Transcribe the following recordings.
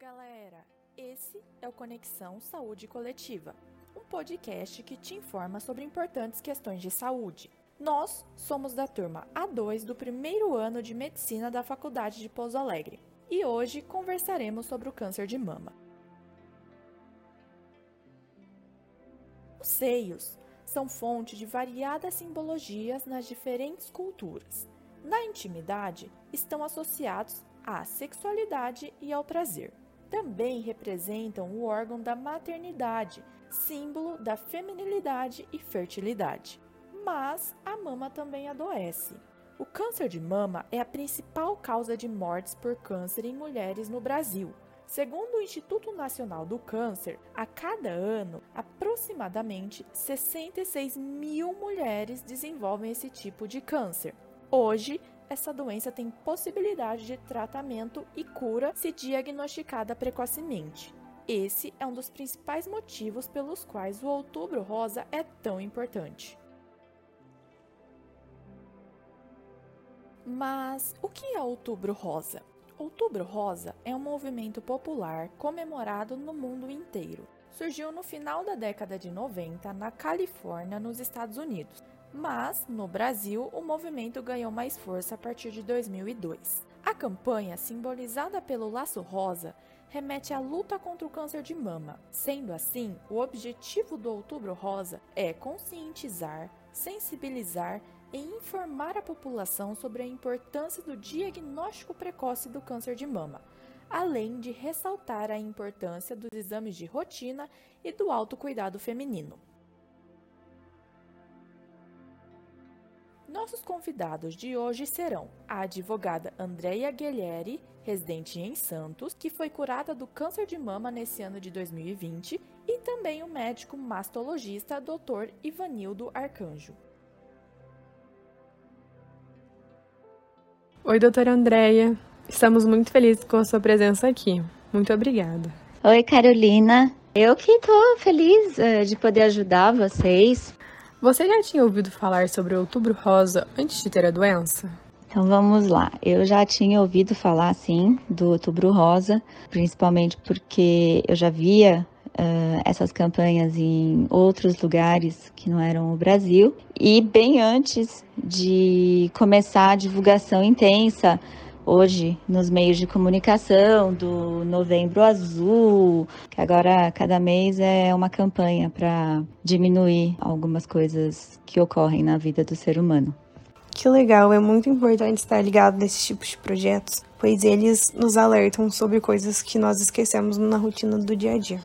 galera! Esse é o Conexão Saúde Coletiva, um podcast que te informa sobre importantes questões de saúde. Nós somos da turma A2 do primeiro ano de medicina da Faculdade de Pouso Alegre e hoje conversaremos sobre o câncer de mama. Os seios são fonte de variadas simbologias nas diferentes culturas. Na intimidade, estão associados à sexualidade e ao prazer também representam o órgão da maternidade, símbolo da feminilidade e fertilidade. Mas a mama também adoece. O câncer de mama é a principal causa de mortes por câncer em mulheres no Brasil. Segundo o Instituto Nacional do Câncer, a cada ano, aproximadamente 66 mil mulheres desenvolvem esse tipo de câncer. Hoje, essa doença tem possibilidade de tratamento e cura se diagnosticada precocemente. Esse é um dos principais motivos pelos quais o Outubro Rosa é tão importante. Mas o que é Outubro Rosa? Outubro Rosa é um movimento popular comemorado no mundo inteiro. Surgiu no final da década de 90 na Califórnia, nos Estados Unidos, mas, no Brasil, o movimento ganhou mais força a partir de 2002. A campanha, simbolizada pelo laço rosa, remete à luta contra o câncer de mama. Sendo assim, o objetivo do Outubro Rosa é conscientizar, sensibilizar e informar a população sobre a importância do diagnóstico precoce do câncer de mama, além de ressaltar a importância dos exames de rotina e do autocuidado feminino. Nossos convidados de hoje serão a advogada Andrea Guilherme, residente em Santos, que foi curada do câncer de mama nesse ano de 2020, e também o médico mastologista Dr. Ivanildo Arcanjo. Oi, doutora Andrea. Estamos muito felizes com a sua presença aqui. Muito obrigada. Oi, Carolina. Eu que estou feliz uh, de poder ajudar vocês. Você já tinha ouvido falar sobre o outubro rosa antes de ter a doença? Então vamos lá. Eu já tinha ouvido falar, sim, do outubro rosa, principalmente porque eu já via uh, essas campanhas em outros lugares que não eram o Brasil. E bem antes de começar a divulgação intensa hoje nos meios de comunicação do Novembro Azul, que agora cada mês é uma campanha para diminuir algumas coisas que ocorrem na vida do ser humano. Que legal, é muito importante estar ligado nesses tipos de projetos, pois eles nos alertam sobre coisas que nós esquecemos na rotina do dia a dia.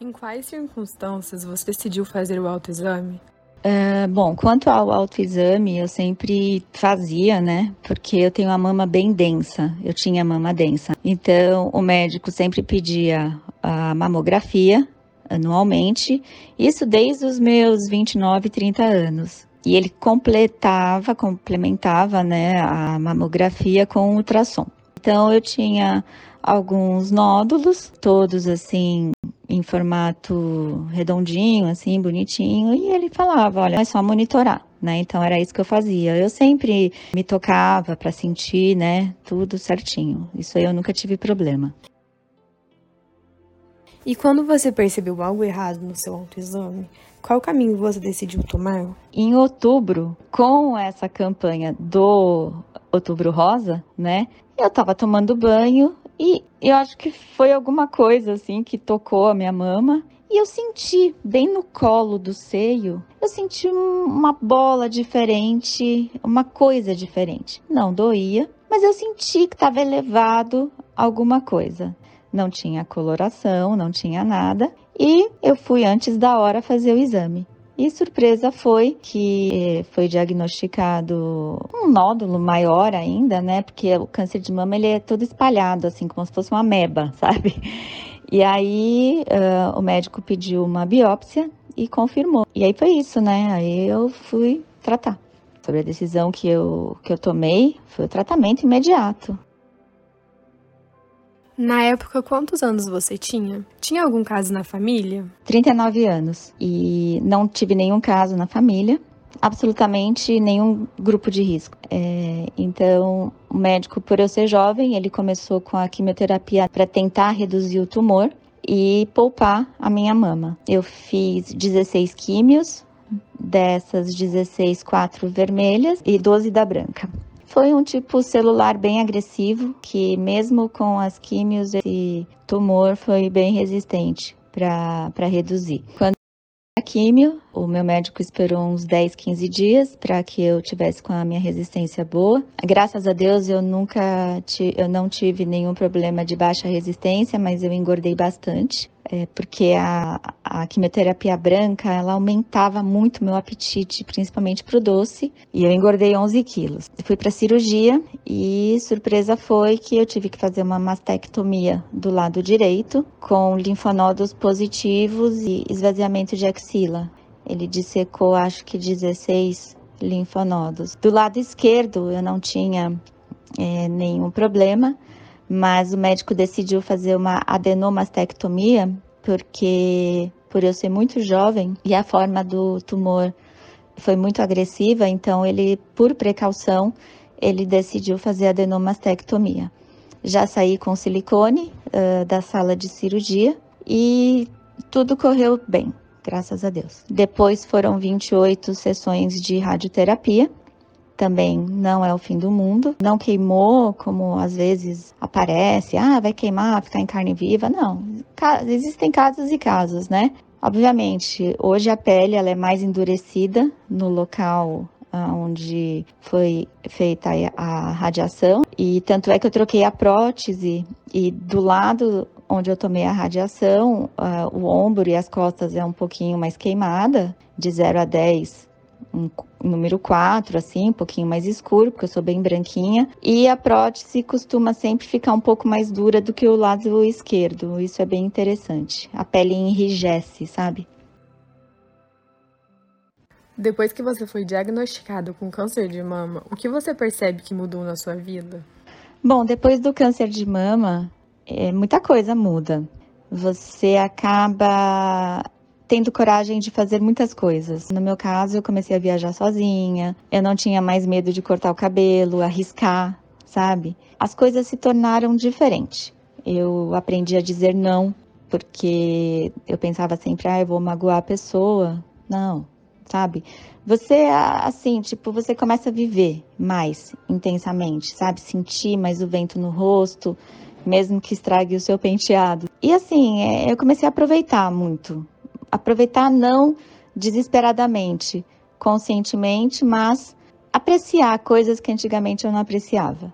Em quais circunstâncias você decidiu fazer o autoexame? Uh, bom, quanto ao autoexame, eu sempre fazia, né? Porque eu tenho a mama bem densa, eu tinha mama densa. Então, o médico sempre pedia a mamografia anualmente, isso desde os meus 29, 30 anos. E ele completava, complementava, né, a mamografia com ultrassom. Então, eu tinha alguns nódulos, todos assim em formato redondinho, assim, bonitinho, e ele falava, olha, é só monitorar, né? Então era isso que eu fazia. Eu sempre me tocava para sentir, né, tudo certinho. Isso aí eu nunca tive problema. E quando você percebeu algo errado no seu autoexame, qual caminho você decidiu tomar? Em outubro, com essa campanha do Outubro Rosa, né? Eu tava tomando banho e eu acho que foi alguma coisa assim que tocou a minha mama. E eu senti bem no colo do seio, eu senti uma bola diferente, uma coisa diferente. Não doía, mas eu senti que estava elevado alguma coisa. Não tinha coloração, não tinha nada. E eu fui antes da hora fazer o exame. E surpresa foi que foi diagnosticado um nódulo maior ainda, né? Porque o câncer de mama ele é todo espalhado, assim, como se fosse uma meba, sabe? E aí uh, o médico pediu uma biópsia e confirmou. E aí foi isso, né? Aí eu fui tratar. Sobre a decisão que eu, que eu tomei, foi o tratamento imediato. Na época, quantos anos você tinha? Tinha algum caso na família? 39 anos. E não tive nenhum caso na família. absolutamente nenhum grupo de risco. É, então, o médico, por eu ser jovem, ele começou com a quimioterapia para tentar reduzir o tumor e poupar a minha mama. Eu fiz 16 químios, dessas 16, 4 vermelhas e 12 da branca. Foi um tipo celular bem agressivo, que mesmo com as químios, esse tumor foi bem resistente para reduzir. Quando a químio, o meu médico esperou uns 10, 15 dias para que eu tivesse com a minha resistência boa. Graças a Deus eu nunca eu não tive nenhum problema de baixa resistência, mas eu engordei bastante é, porque a, a quimioterapia branca ela aumentava muito meu apetite, principalmente para o doce, e eu engordei 11 quilos. Fui para cirurgia e surpresa foi que eu tive que fazer uma mastectomia do lado direito, com linfonodos positivos e esvaziamento de axila. Ele dissecou, acho que 16 linfonodos. Do lado esquerdo eu não tinha é, nenhum problema, mas o médico decidiu fazer uma adenomastectomia porque por eu ser muito jovem e a forma do tumor foi muito agressiva, então ele, por precaução, ele decidiu fazer adenomastectomia. Já saí com silicone uh, da sala de cirurgia e tudo correu bem, graças a Deus. Depois foram 28 sessões de radioterapia também não é o fim do mundo. Não queimou, como às vezes aparece, ah, vai queimar, ficar em carne viva. Não, existem casos e casos, né? Obviamente, hoje a pele ela é mais endurecida no local ah, onde foi feita a radiação e tanto é que eu troquei a prótese e do lado onde eu tomei a radiação, uh, o ombro e as costas é um pouquinho mais queimada, de 0 a 10 um número 4, assim, um pouquinho mais escuro, porque eu sou bem branquinha. E a prótese costuma sempre ficar um pouco mais dura do que o lado esquerdo. Isso é bem interessante. A pele enrijece, sabe? Depois que você foi diagnosticado com câncer de mama, o que você percebe que mudou na sua vida? Bom, depois do câncer de mama, é, muita coisa muda. Você acaba tendo coragem de fazer muitas coisas. No meu caso, eu comecei a viajar sozinha, eu não tinha mais medo de cortar o cabelo, arriscar, sabe? As coisas se tornaram diferentes. Eu aprendi a dizer não, porque eu pensava sempre, ah, eu vou magoar a pessoa. Não, sabe? Você, assim, tipo, você começa a viver mais intensamente, sabe? Sentir mais o vento no rosto, mesmo que estrague o seu penteado. E assim, é, eu comecei a aproveitar muito aproveitar não desesperadamente, conscientemente, mas apreciar coisas que antigamente eu não apreciava.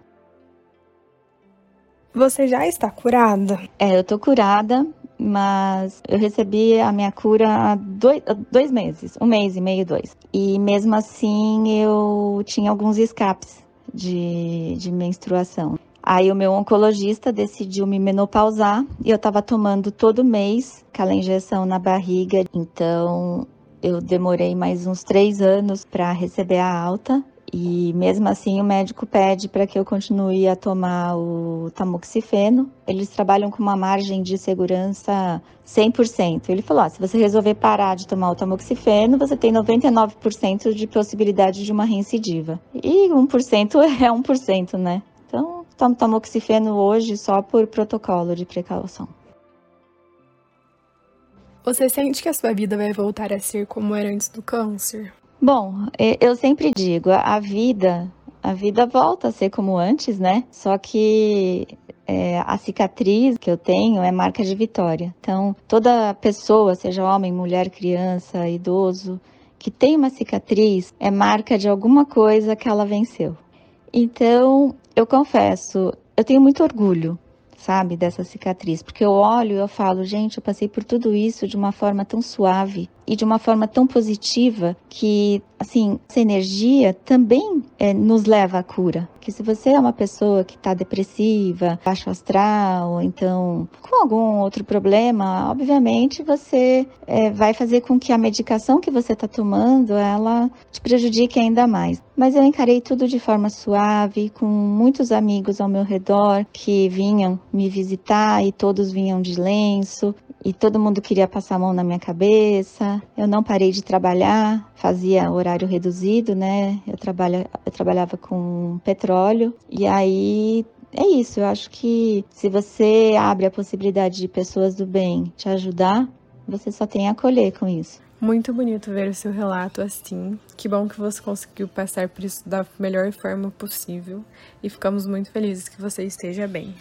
Você já está curada? É, eu tô curada, mas eu recebi a minha cura há dois, dois meses, um mês e meio, dois. E mesmo assim eu tinha alguns escapes de, de menstruação. Aí o meu oncologista decidiu me menopausar e eu estava tomando todo mês aquela injeção na barriga. Então eu demorei mais uns três anos para receber a alta. E mesmo assim o médico pede para que eu continue a tomar o tamoxifeno. Eles trabalham com uma margem de segurança 100%. Ele falou: ah, se você resolver parar de tomar o tamoxifeno, você tem 99% de possibilidade de uma reincidiva. E 1% é 1%, né? Tomo tamoxifeno hoje só por protocolo de precaução. Você sente que a sua vida vai voltar a ser como era antes do câncer? Bom, eu sempre digo, a vida, a vida volta a ser como antes, né? Só que é, a cicatriz que eu tenho é marca de vitória. Então, toda pessoa, seja homem, mulher, criança, idoso, que tem uma cicatriz é marca de alguma coisa que ela venceu. Então, eu confesso, eu tenho muito orgulho, sabe, dessa cicatriz, porque eu olho e eu falo, gente, eu passei por tudo isso de uma forma tão suave e de uma forma tão positiva que, assim, essa energia também é, nos leva à cura. Que se você é uma pessoa que está depressiva, baixo astral, então com algum outro problema, obviamente você é, vai fazer com que a medicação que você está tomando ela te prejudique ainda mais. Mas eu encarei tudo de forma suave, com muitos amigos ao meu redor que vinham me visitar e todos vinham de lenço. E todo mundo queria passar a mão na minha cabeça. Eu não parei de trabalhar, fazia horário reduzido, né? Eu, trabalha, eu trabalhava com petróleo e aí é isso. Eu acho que se você abre a possibilidade de pessoas do bem te ajudar, você só tem a acolher com isso. Muito bonito ver o seu relato assim. Que bom que você conseguiu passar por isso da melhor forma possível e ficamos muito felizes que você esteja bem.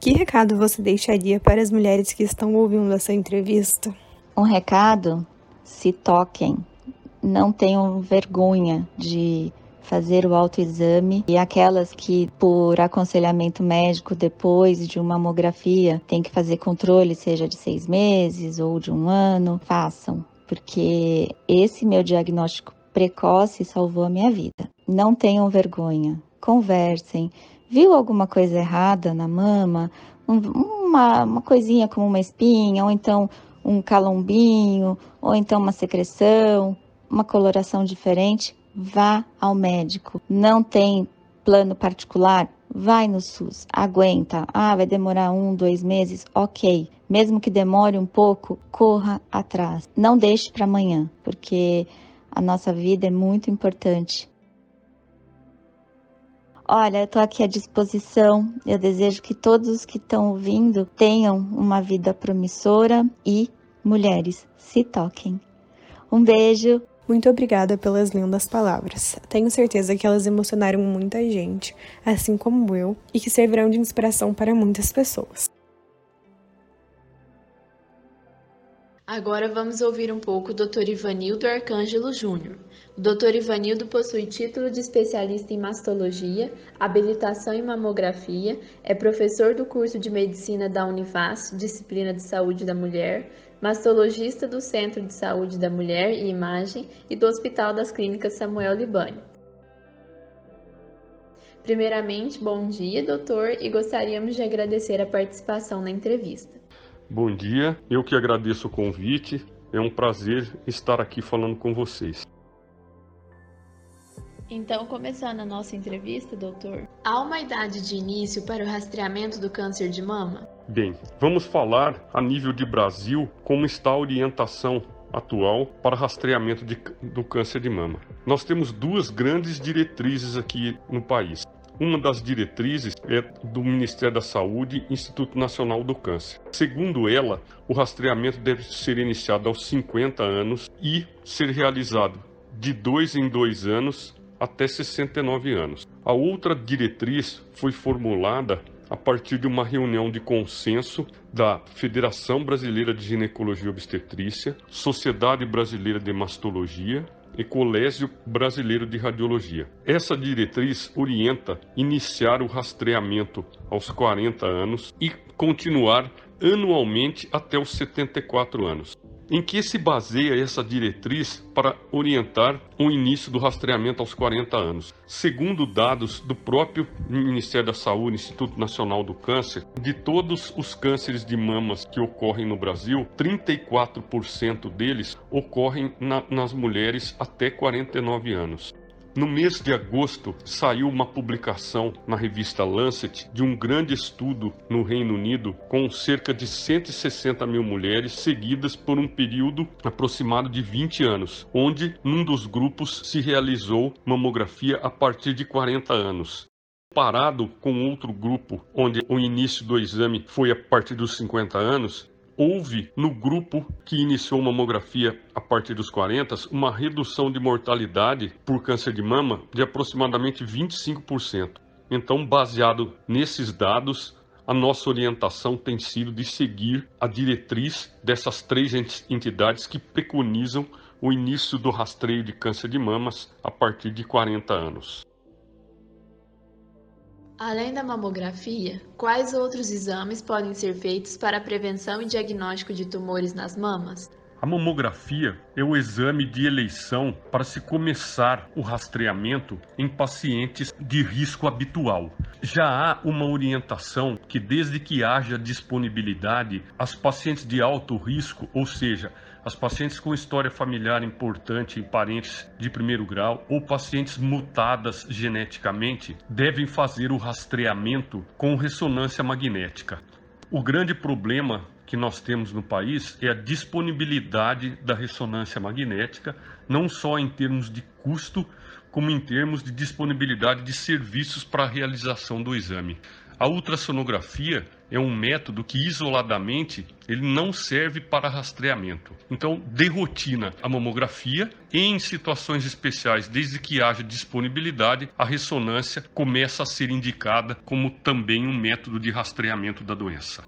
Que recado você deixaria para as mulheres que estão ouvindo essa entrevista? Um recado: se toquem. Não tenham vergonha de fazer o autoexame e aquelas que por aconselhamento médico depois de uma mamografia tem que fazer controle, seja de seis meses ou de um ano, façam, porque esse meu diagnóstico precoce salvou a minha vida. Não tenham vergonha, conversem, viu alguma coisa errada na mama, um, uma, uma coisinha como uma espinha, ou então um calombinho, ou então uma secreção, uma coloração diferente, vá ao médico. Não tem plano particular? Vai no SUS, aguenta. Ah, vai demorar um, dois meses? Ok. Mesmo que demore um pouco, corra atrás. Não deixe para amanhã, porque a nossa vida é muito importante. Olha, eu estou aqui à disposição. Eu desejo que todos os que estão ouvindo tenham uma vida promissora e mulheres se toquem. Um beijo. Muito obrigada pelas lindas palavras. Tenho certeza que elas emocionaram muita gente, assim como eu, e que servirão de inspiração para muitas pessoas. Agora vamos ouvir um pouco o Dr. Ivanildo Arcângelo Júnior. O Dr. Ivanildo possui título de especialista em mastologia, habilitação em mamografia, é professor do curso de medicina da Univas, disciplina de saúde da mulher, mastologista do Centro de Saúde da Mulher e Imagem e do Hospital das Clínicas Samuel Libani. Primeiramente, bom dia, doutor, e gostaríamos de agradecer a participação na entrevista. Bom dia, eu que agradeço o convite. É um prazer estar aqui falando com vocês. Então, começando a nossa entrevista, doutor, há uma idade de início para o rastreamento do câncer de mama? Bem, vamos falar a nível de Brasil como está a orientação atual para rastreamento de, do câncer de mama. Nós temos duas grandes diretrizes aqui no país. Uma das diretrizes é do Ministério da Saúde, Instituto Nacional do Câncer. Segundo ela, o rastreamento deve ser iniciado aos 50 anos e ser realizado de dois em dois anos até 69 anos. A outra diretriz foi formulada a partir de uma reunião de consenso da Federação Brasileira de Ginecologia e Obstetrícia, Sociedade Brasileira de Mastologia e Colégio Brasileiro de Radiologia. Essa diretriz orienta iniciar o rastreamento aos 40 anos e continuar anualmente até os 74 anos. Em que se baseia essa diretriz para orientar o início do rastreamento aos 40 anos? Segundo dados do próprio Ministério da Saúde, Instituto Nacional do Câncer, de todos os cânceres de mamas que ocorrem no Brasil, 34% deles ocorrem na, nas mulheres até 49 anos. No mês de agosto, saiu uma publicação na revista Lancet de um grande estudo no Reino Unido com cerca de 160 mil mulheres seguidas por um período aproximado de 20 anos, onde num dos grupos se realizou mamografia a partir de 40 anos. Comparado com outro grupo, onde o início do exame foi a partir dos 50 anos, houve no grupo que iniciou mamografia a partir dos 40 uma redução de mortalidade por câncer de mama de aproximadamente 25%. Então, baseado nesses dados, a nossa orientação tem sido de seguir a diretriz dessas três entidades que preconizam o início do rastreio de câncer de mamas a partir de 40 anos. Além da mamografia, quais outros exames podem ser feitos para a prevenção e diagnóstico de tumores nas mamas? A mamografia é o exame de eleição para se começar o rastreamento em pacientes de risco habitual. Já há uma orientação que, desde que haja disponibilidade, as pacientes de alto risco, ou seja, as pacientes com história familiar importante em parentes de primeiro grau ou pacientes mutadas geneticamente devem fazer o rastreamento com ressonância magnética. O grande problema que nós temos no país é a disponibilidade da ressonância magnética, não só em termos de custo, como em termos de disponibilidade de serviços para a realização do exame. A ultrassonografia é um método que isoladamente ele não serve para rastreamento. Então, de rotina, a mamografia, em situações especiais, desde que haja disponibilidade, a ressonância começa a ser indicada como também um método de rastreamento da doença.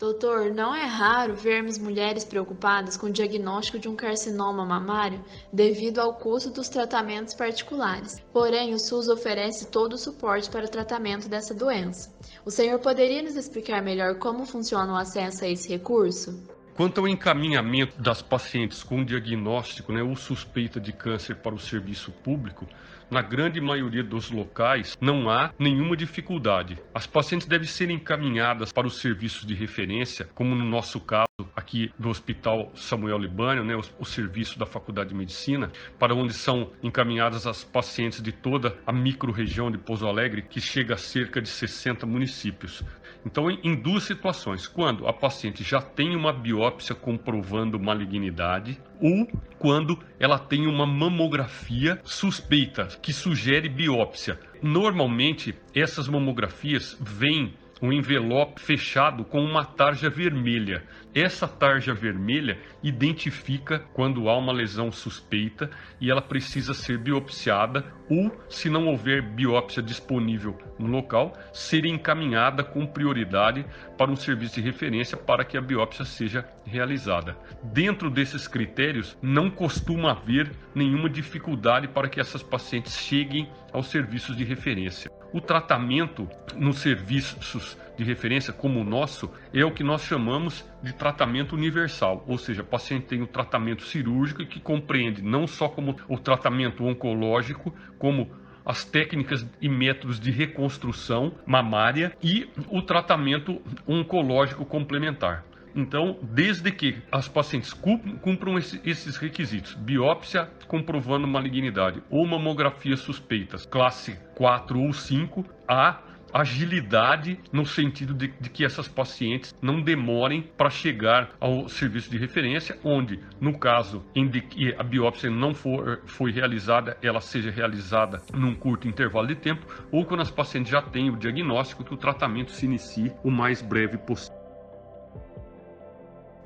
Doutor, não é raro vermos mulheres preocupadas com o diagnóstico de um carcinoma mamário devido ao custo dos tratamentos particulares. Porém, o SUS oferece todo o suporte para o tratamento dessa doença. O senhor poderia nos explicar melhor como funciona o acesso a esse recurso? Quanto ao encaminhamento das pacientes com diagnóstico né, ou suspeita de câncer para o serviço público, na grande maioria dos locais não há nenhuma dificuldade. As pacientes devem ser encaminhadas para os serviços de referência, como no nosso caso aqui do Hospital Samuel Libânio, né, o, o serviço da Faculdade de Medicina, para onde são encaminhadas as pacientes de toda a microrregião de Pouso Alegre, que chega a cerca de 60 municípios. Então, em duas situações, quando a paciente já tem uma biópsia comprovando malignidade ou quando ela tem uma mamografia suspeita que sugere biópsia. Normalmente, essas mamografias vêm um envelope fechado com uma tarja vermelha. Essa tarja vermelha identifica quando há uma lesão suspeita e ela precisa ser biopsiada ou, se não houver biópsia disponível no local, ser encaminhada com prioridade para um serviço de referência para que a biópsia seja realizada. Dentro desses critérios, não costuma haver nenhuma dificuldade para que essas pacientes cheguem aos serviços de referência. O tratamento nos serviços de referência como o nosso é o que nós chamamos de tratamento universal, ou seja, o paciente tem o tratamento cirúrgico que compreende não só como o tratamento oncológico, como as técnicas e métodos de reconstrução mamária e o tratamento oncológico complementar. Então, desde que as pacientes cumpram esses requisitos, biópsia comprovando malignidade ou mamografia suspeitas, classe 4 ou 5, há agilidade no sentido de, de, que essas pacientes não demorem para chegar ao serviço de referência, onde, no caso em que a biópsia não for foi realizada, ela seja realizada num curto intervalo de tempo, ou quando as pacientes já têm o diagnóstico, que o tratamento se inicie o mais breve possível.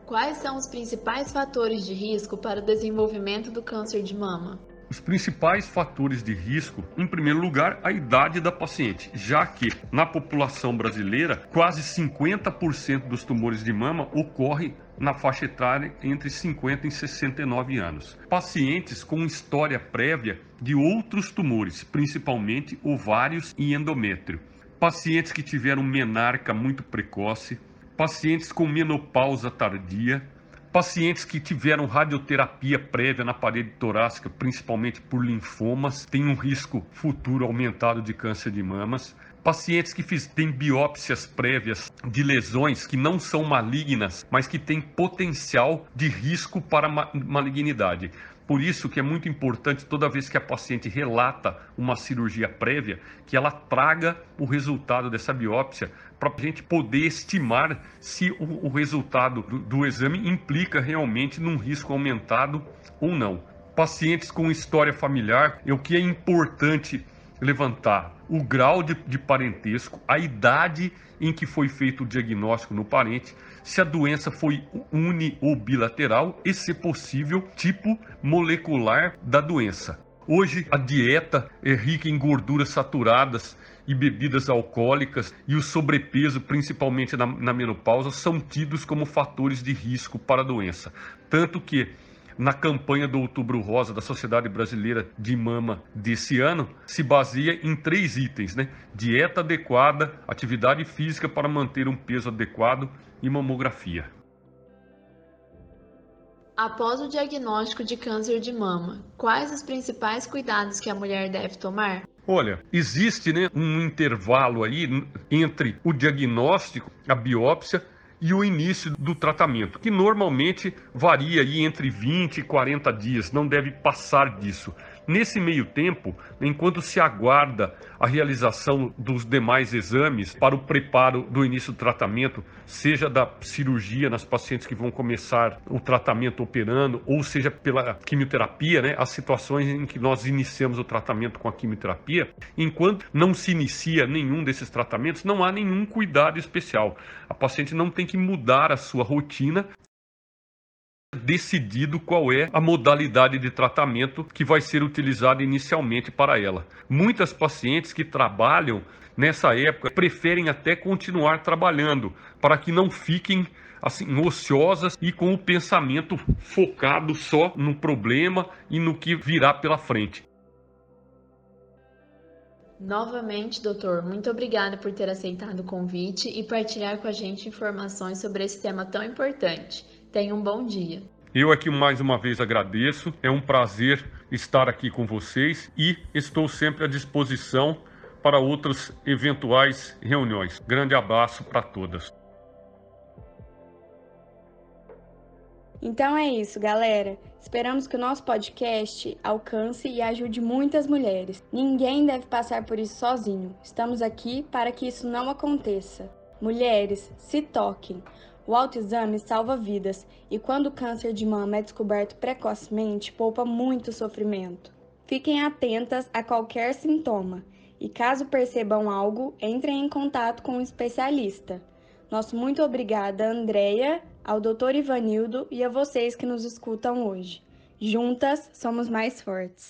Quais são os principais fatores de risco para o desenvolvimento do câncer de mama? Os principais fatores de risco, em primeiro lugar, a idade da paciente, já que na população brasileira, quase 50% dos tumores de mama ocorrem na faixa etária entre 50 e 69 anos. Pacientes com história prévia de outros tumores, principalmente ovários e endométrio. Pacientes que tiveram menarca muito precoce, pacientes com menopausa tardia, pacientes que tiveram radioterapia prévia na parede torácica, principalmente por linfomas, têm um risco futuro aumentado de câncer de mamas, pacientes que fiz, têm biópsias prévias de lesões que não são malignas, mas que têm potencial de risco para malignidade. Por isso que é muito importante toda vez que a paciente relata uma cirurgia prévia, que ela traga o resultado dessa biópsia para a gente poder estimar se o, o resultado do, do exame implica realmente num risco aumentado ou não. Pacientes com história familiar, o que é importante levantar o grau de, de, parentesco, a idade em que foi feito o diagnóstico no parente, se a doença foi uni ou bilateral e, se possível, tipo molecular da doença. Hoje, a dieta é rica em gorduras saturadas e bebidas alcoólicas e o sobrepeso, principalmente na, na menopausa, são tidos como fatores de risco para a doença. Tanto que na campanha do Outubro Rosa da Sociedade Brasileira de Mama desse ano se baseia em três itens, né? Dieta adequada, atividade física para manter um peso adequado e mamografia. Após o diagnóstico de câncer de mama, quais os principais cuidados que a mulher deve tomar? Olha, existe né, um intervalo aí entre o diagnóstico, a biópsia e o início do tratamento, que normalmente varia aí entre 20 e 40 dias, não deve passar disso. Nesse meio tempo, enquanto se aguarda a realização dos demais exames para o preparo do início do tratamento, seja da cirurgia nas pacientes que vão começar o tratamento operando, ou seja pela quimioterapia, né, as situações em que nós iniciamos o tratamento com a quimioterapia, enquanto não se inicia nenhum desses tratamentos, não há nenhum cuidado especial. A paciente não tem que mudar a sua rotina decidido qual é a modalidade de tratamento que vai ser utilizada inicialmente para ela. Muitas pacientes que trabalham nessa época preferem até continuar trabalhando para que não fiquem assim ociosas e com o pensamento focado só no problema e no que virá pela frente. Novamente, doutor, muito obrigada por ter aceitado o convite e partilhar com a gente informações sobre esse tema tão importante. Tenha um bom dia. Eu aqui mais uma vez agradeço. É um prazer estar aqui com vocês e estou sempre à disposição para outras eventuais reuniões. Grande abraço para todas. Então é isso, galera. Esperamos que o nosso podcast alcance e ajude muitas mulheres. Ninguém deve passar por isso sozinho. Estamos aqui para que isso não aconteça. Mulheres, se toquem. O autoexame salva vidas e quando o câncer de mama é descoberto precocemente, poupa muito sofrimento. Fiquem atentas a qualquer sintoma e caso percebam algo, entrem em contato com um especialista. Nosso muito obrigada, Andreia, ao Dr. Ivanildo e a vocês que nos escutam hoje. Juntas somos mais fortes.